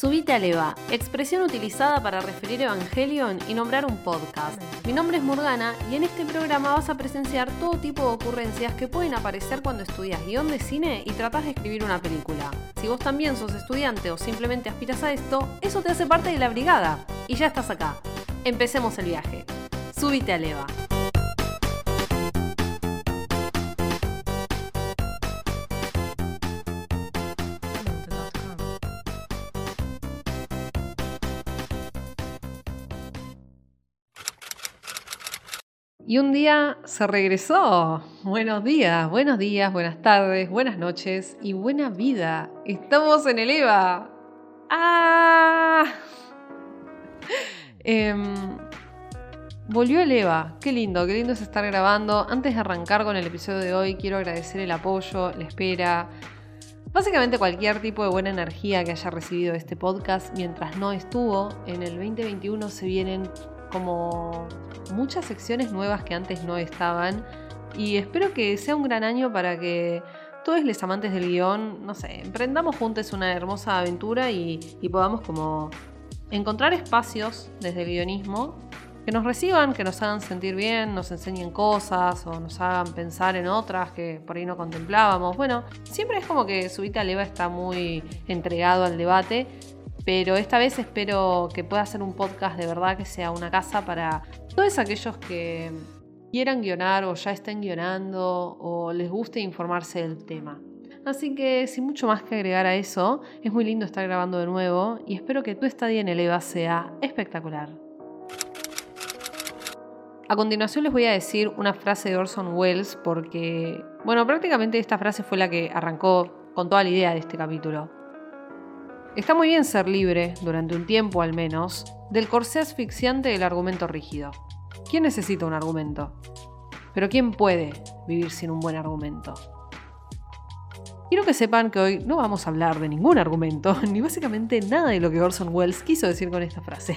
Subite a Leva, expresión utilizada para referir Evangelion y nombrar un podcast. Mi nombre es Morgana y en este programa vas a presenciar todo tipo de ocurrencias que pueden aparecer cuando estudias guion de cine y tratas de escribir una película. Si vos también sos estudiante o simplemente aspiras a esto, eso te hace parte de la brigada. Y ya estás acá. Empecemos el viaje. Subite a Leva. Y un día se regresó. Buenos días, buenos días, buenas tardes, buenas noches y buena vida. Estamos en el EVA. ¡Ah! Em, volvió el EVA. Qué lindo, qué lindo es estar grabando. Antes de arrancar con el episodio de hoy, quiero agradecer el apoyo, la espera. Básicamente cualquier tipo de buena energía que haya recibido este podcast mientras no estuvo. En el 2021 se vienen como muchas secciones nuevas que antes no estaban y espero que sea un gran año para que todos los amantes del guion, no sé, emprendamos juntos una hermosa aventura y, podamos como encontrar espacios desde el guionismo que nos reciban, que nos hagan sentir bien, nos enseñen cosas o nos hagan pensar en otras que por ahí no contemplábamos. Bueno, siempre es como que Subita Leva está muy entregado al debate pero esta vez espero que pueda ser un podcast de verdad que sea una casa para todos aquellos que quieran guionar o ya estén guionando o les guste informarse del tema. Así que sin mucho más que agregar a eso, es muy lindo estar grabando de nuevo y espero que tu estadía en el EVA sea espectacular. A continuación les voy a decir una frase de Orson Welles porque, bueno, prácticamente esta frase fue la que arrancó con toda la idea de este capítulo. Está muy bien ser libre, durante un tiempo al menos, del corsé asfixiante del argumento rígido. ¿Quién necesita un argumento? Pero ¿quién puede vivir sin un buen argumento? Quiero que sepan que hoy no vamos a hablar de ningún argumento, ni básicamente nada de lo que Orson Welles quiso decir con esta frase.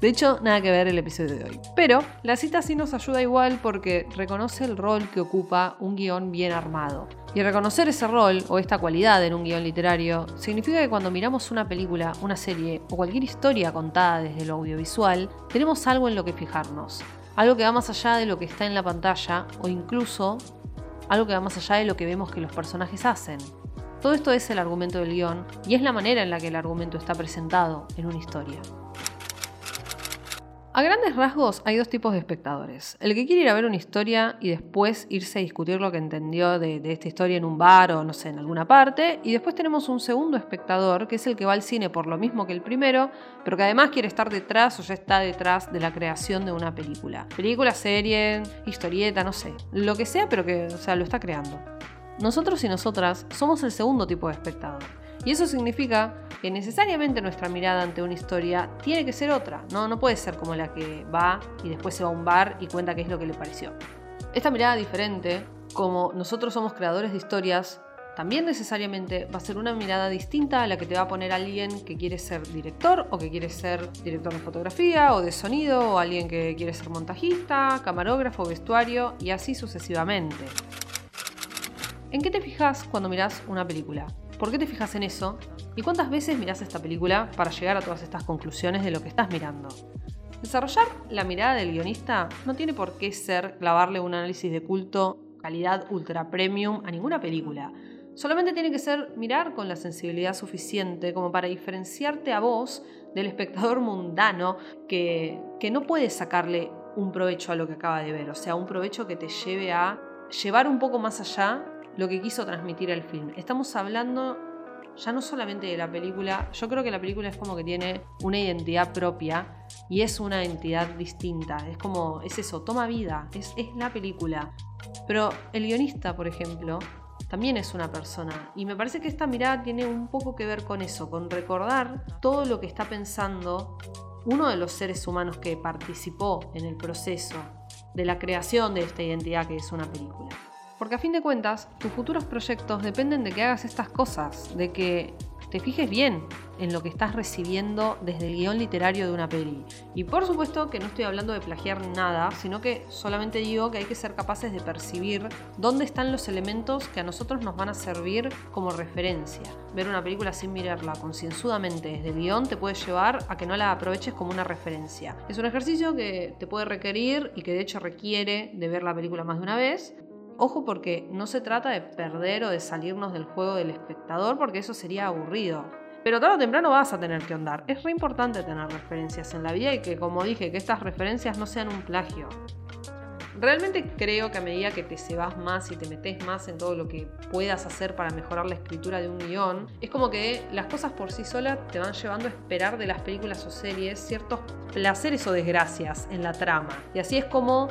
De hecho, nada que ver el episodio de hoy. Pero la cita sí nos ayuda igual porque reconoce el rol que ocupa un guion bien armado. Y reconocer ese rol o esta cualidad en un guion literario significa que cuando miramos una película, una serie o cualquier historia contada desde lo audiovisual, tenemos algo en lo que fijarnos. Algo que va más allá de lo que está en la pantalla o incluso algo que va más allá de lo que vemos que los personajes hacen. Todo esto es el argumento del guion y es la manera en la que el argumento está presentado en una historia. A grandes rasgos hay dos tipos de espectadores. El que quiere ir a ver una historia y después irse a discutir lo que entendió de, esta historia en un bar o no sé, en alguna parte. Y después tenemos un segundo espectador, que es el que va al cine por lo mismo que el primero, pero que además quiere estar detrás o ya está detrás de la creación de una película. Película, serie, historieta, no sé. Lo que sea, pero que o sea, lo está creando. Nosotros y nosotras somos el segundo tipo de espectador. Y eso significa que necesariamente nuestra mirada ante una historia tiene que ser otra, ¿no? no puede ser como la que va y después se va a un bar y cuenta qué es lo que le pareció. Esta mirada diferente, como nosotros somos creadores de historias, también necesariamente va a ser una mirada distinta a la que te va a poner alguien que quiere ser director o que quiere ser director de fotografía o de sonido o alguien que quiere ser montajista, camarógrafo, vestuario y así sucesivamente. ¿En qué te fijas cuando miras una película? ¿Por qué te fijas en eso? ¿Y cuántas veces miras esta película para llegar a todas estas conclusiones de lo que estás mirando? Desarrollar la mirada del guionista no tiene por qué ser clavarle un análisis de culto, calidad ultra premium a ninguna película. Solamente tiene que ser mirar con la sensibilidad suficiente como para diferenciarte a vos del espectador mundano que, que no puede sacarle un provecho a lo que acaba de ver, o sea, un provecho que te lleve a llevar un poco más allá lo que quiso transmitir el film. Estamos hablando ya no solamente de la película, yo creo que la película es como que tiene una identidad propia y es una entidad distinta. Es como, es eso, toma vida, es, es la película. Pero el guionista, por ejemplo, también es una persona. Y me parece que esta mirada tiene un poco que ver con eso, con recordar todo lo que está pensando uno de los seres humanos que participó en el proceso de la creación de esta identidad que es una película. Porque a fin de cuentas, tus futuros proyectos dependen de que hagas estas cosas, de que te fijes bien en lo que estás recibiendo desde el guion literario de una peli. Y por supuesto que no estoy hablando de plagiar nada, sino que solamente digo que hay que ser capaces de percibir dónde están los elementos que a nosotros nos van a servir como referencia. Ver una película sin mirarla concienzudamente desde el guion te puede llevar a que no la aproveches como una referencia. Es un ejercicio que te puede requerir y que de hecho requiere de ver la película más de una vez, Ojo porque no se trata de perder o de salirnos del juego del espectador porque eso sería aburrido. Pero tarde o temprano vas a tener que andar. Es re importante tener referencias en la vida y que, como dije, que estas referencias no sean un plagio. Realmente creo que a medida que te cebas más y te metes más en todo lo que puedas hacer para mejorar la escritura de un guion, es como que las cosas por sí solas te van llevando a esperar de las películas o series ciertos placeres o desgracias en la trama. Y así es como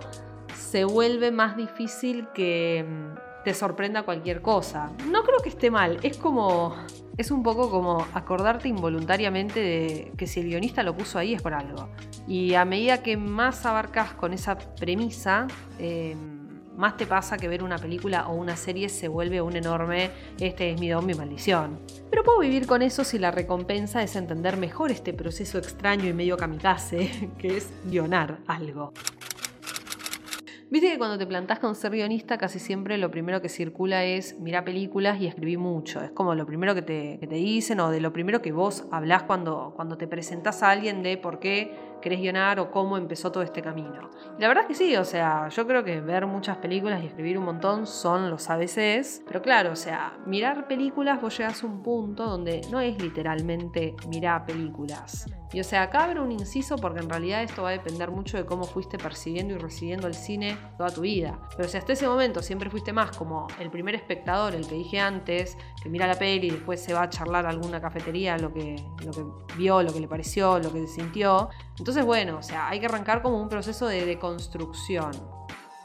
se vuelve más difícil que mm, te sorprenda cualquier cosa. No creo que esté mal, es como es un poco como acordarte involuntariamente de que si el guionista lo puso ahí es por algo. Y a medida que más abarcas con esa premisa, em, más te pasa que ver una película o una serie se vuelve un enorme este es mi don, mi maldición. Pero puedo vivir con eso si la recompensa es entender mejor este proceso extraño y medio kamikaze que es guionar algo. Viste que cuando te plantás con ser guionista, casi siempre lo primero que circula es mirar películas y escribir mucho. Es como lo primero que te, que te, dicen o de lo primero que vos hablás cuando, cuando te presentás a alguien de por qué querés guionar o cómo empezó todo este camino. la verdad es que sí, o sea, yo creo que ver muchas películas y escribir un montón son los ABCs, pero claro, o sea, mirar películas vos llegas a un punto donde no es literalmente mirar películas. Y o sea, acá abro un inciso porque en realidad esto va a depender mucho de cómo fuiste percibiendo y recibiendo el cine toda tu vida. Pero si hasta ese momento siempre fuiste más como el primer espectador, el que dije antes, que mira la peli y después se va a charlar a alguna cafetería lo que, lo que vio, lo que le pareció, lo que sintió, entonces, bueno, o sea, hay que arrancar como un proceso de deconstrucción.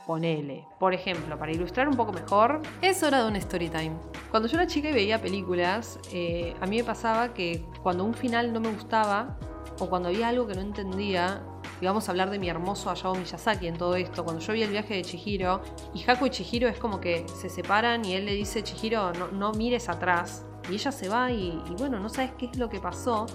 Ponele. Por ejemplo, para ilustrar un poco mejor, es hora de un story time. Cuando yo era chica y veía películas, eh, a mí me pasaba que cuando un final no me gustaba, o cuando había algo que no entendía, y vamos a hablar de mi hermoso Hayao Miyazaki en todo esto, cuando yo vi el viaje de Chihiro, y Haku y Chihiro es como que se separan y él le dice, Chihiro, no, no mires atrás, y ella se va y, y bueno, no sabes qué es lo que pasó,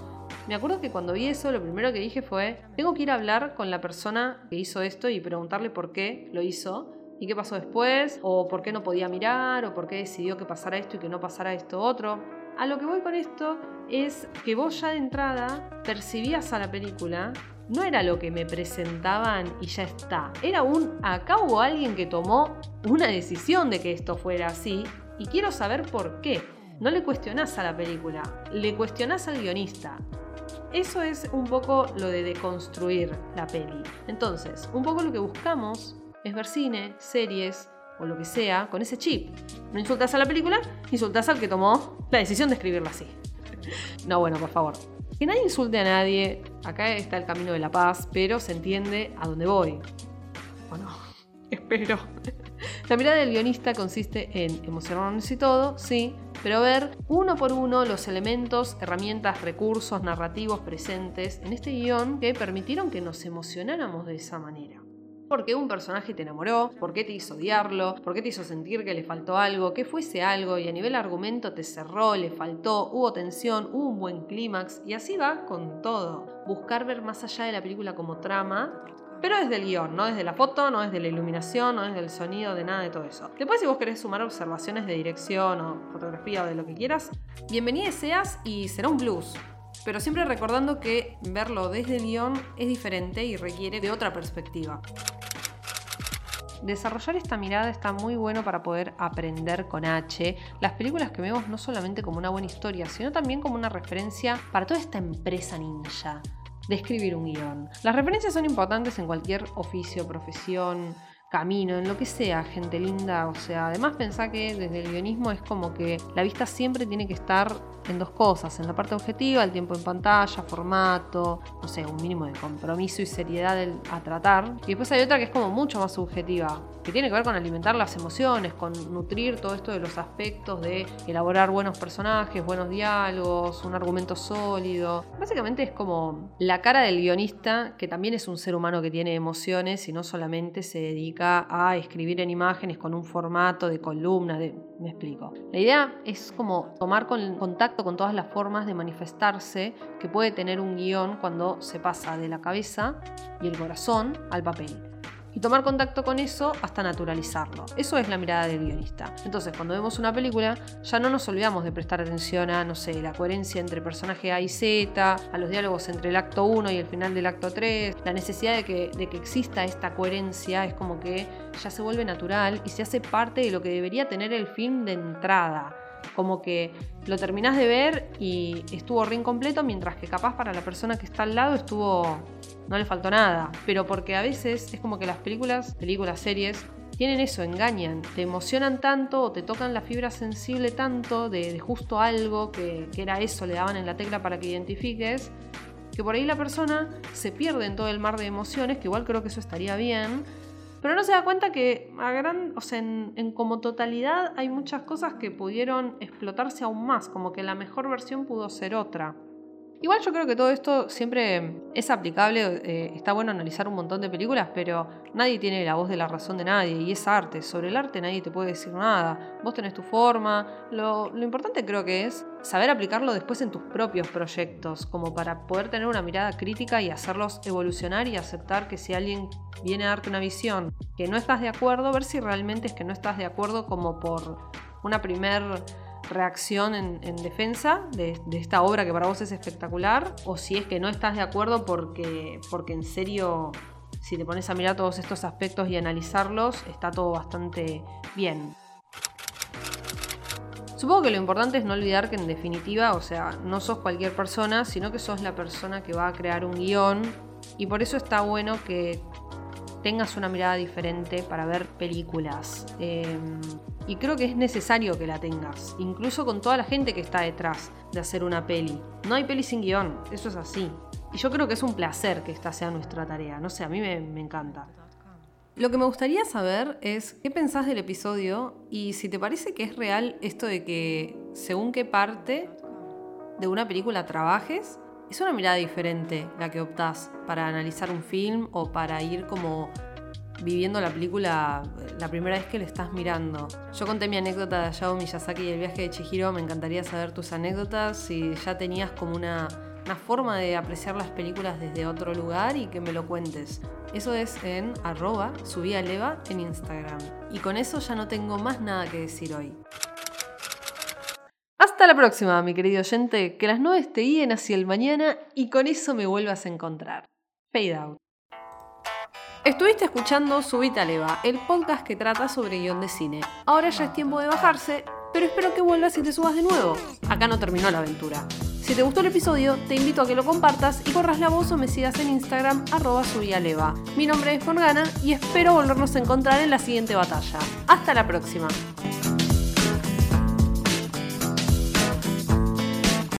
me acuerdo que cuando vi eso, lo primero que dije fue, tengo que ir a hablar con la persona que hizo esto y preguntarle por qué lo hizo y qué pasó después, o por qué no podía mirar, o por qué decidió que pasara esto y que no pasara esto otro. A lo que voy con esto es que vos ya de entrada percibías a la película, no era lo que me presentaban y ya está, era un acá hubo alguien que tomó una decisión de que esto fuera así y quiero saber por qué. No le cuestionás a la película, le cuestionás al guionista. Eso es un poco lo de deconstruir la peli. Entonces, un poco lo que buscamos es ver cine, series o lo que sea con ese chip. No insultas a la película, insultas al que tomó la decisión de escribirla así. No, bueno, por favor. Que nadie insulte a nadie. Acá está el camino de la paz, pero se entiende a dónde voy. Bueno, espero. La mirada del guionista consiste en emocionarnos y todo, sí, pero ver uno por uno los elementos, herramientas, recursos narrativos presentes en este guion que permitieron que nos emocionáramos de esa manera. ¿Por qué un personaje te enamoró? ¿Por qué te hizo odiarlo? ¿Por qué te hizo sentir que le faltó algo? ¿Qué fuese algo? Y a nivel argumento te cerró, le faltó, hubo tensión, hubo un buen clímax y así va con todo. Buscar ver más allá de la película como trama pero desde el guion, no desde la foto, no desde la iluminación, no desde el sonido, de nada de todo eso. Después, si vos querés sumar observaciones de dirección o fotografía o de lo que quieras, bienvenida seas y será un plus. Pero siempre recordando que verlo desde el guion es diferente y requiere de otra perspectiva. Desarrollar esta mirada está muy bueno para poder aprender con H las películas que vemos no solamente como una buena historia, sino también como una referencia para toda esta empresa ninja de escribir un guion. Las referencias son importantes en cualquier oficio, profesión, camino, en lo que sea, gente linda. O sea, además pensá que desde el guionismo es como que la vista siempre tiene que estar en dos cosas, en la parte objetiva, el tiempo en pantalla, formato, no sé, un mínimo de compromiso y seriedad a tratar. Y después hay otra que es como mucho más subjetiva, que tiene que ver con alimentar las emociones, con nutrir todo esto de los aspectos de elaborar buenos personajes, buenos diálogos, un argumento sólido. Básicamente es como la cara del guionista, que también es un ser humano que tiene emociones y no solamente se dedica a escribir en imágenes con un formato de columna, de Me explico. La idea es como tomar con, contacto con todas las formas de manifestarse que puede tener un guion cuando se pasa de la cabeza y el corazón al papel y tomar contacto con eso hasta naturalizarlo. Eso es la mirada del guionista. Entonces, cuando vemos una película, ya no nos olvidamos de prestar atención a, no sé, la coherencia entre personaje A y Z, a los diálogos entre el acto 1 y el final del acto 3, la necesidad de que, de que exista esta coherencia es como que ya se vuelve natural y se hace parte de lo que debería tener el film de entrada como que lo terminás de ver y estuvo re incompleto, mientras que capaz para la persona que está al lado estuvo. no le faltó nada. Pero porque a veces es como que las películas, películas, series, tienen eso, engañan, te emocionan tanto o te tocan la fibra sensible tanto de, justo algo que, que era eso, le daban en la tecla para que identifiques, que por ahí la persona se pierde en todo el mar de emociones, que igual creo que eso estaría bien, pero no se da cuenta que a gran, o sea, en, como totalidad hay muchas cosas que pudieron explotarse aún más, como que la mejor versión pudo ser otra. Igual yo creo que todo esto siempre es aplicable, eh, está bueno analizar un montón de películas, pero nadie tiene la voz de la razón de nadie y es arte. Sobre el arte nadie te puede decir nada. Vos tenés tu forma. Lo, lo importante creo que es saber aplicarlo después en tus propios proyectos, como para poder tener una mirada crítica y hacerlos evolucionar y aceptar que si alguien viene a darte una visión que no estás de acuerdo, ver si realmente es que no estás de acuerdo como por una primer reacción en, defensa de, esta obra que para vos es espectacular, o si es que no estás de acuerdo porque, porque en serio, si te pones a mirar todos estos aspectos y analizarlos, está todo bastante bien. Supongo que lo importante es no olvidar que en definitiva, o sea, no sos cualquier persona, sino que sos la persona que va a crear un guion y por eso está bueno que tengas una mirada diferente para ver películas. Em, y creo que es necesario que la tengas, incluso con toda la gente que está detrás de hacer una peli. No hay peli sin guion, eso es así. Y yo creo que es un placer que esta sea nuestra tarea, no sé, a mí me, encanta. Lo que me gustaría saber es qué pensás del episodio y si te parece que es real esto de que según qué parte de una película trabajes, es una mirada diferente la que optás para analizar un film o para ir como viviendo la película la primera vez que le estás mirando. Yo conté mi anécdota de Hayao Miyazaki y el viaje de Chihiro, me encantaría saber tus anécdotas, si ya tenías como una, una forma de apreciar las películas desde otro lugar y que me lo cuentes. Eso es en arroba subialeva en Instagram. Y con eso ya no tengo más nada que decir hoy. Hasta la próxima, mi querido oyente. Que las nubes te guíen hacia el mañana y con eso me vuelvas a encontrar. Fade out. Estuviste escuchando Subita Leva, el podcast que trata sobre guion de cine. Ahora ya es tiempo de bajarse, pero espero que vuelvas y te subas de nuevo. Acá no terminó la aventura. Si te gustó el episodio, te invito a que lo compartas y corras la voz o me sigas en Instagram arroba subialeva. Mi nombre es Morgana y espero volvernos a encontrar en la siguiente batalla. Hasta la próxima.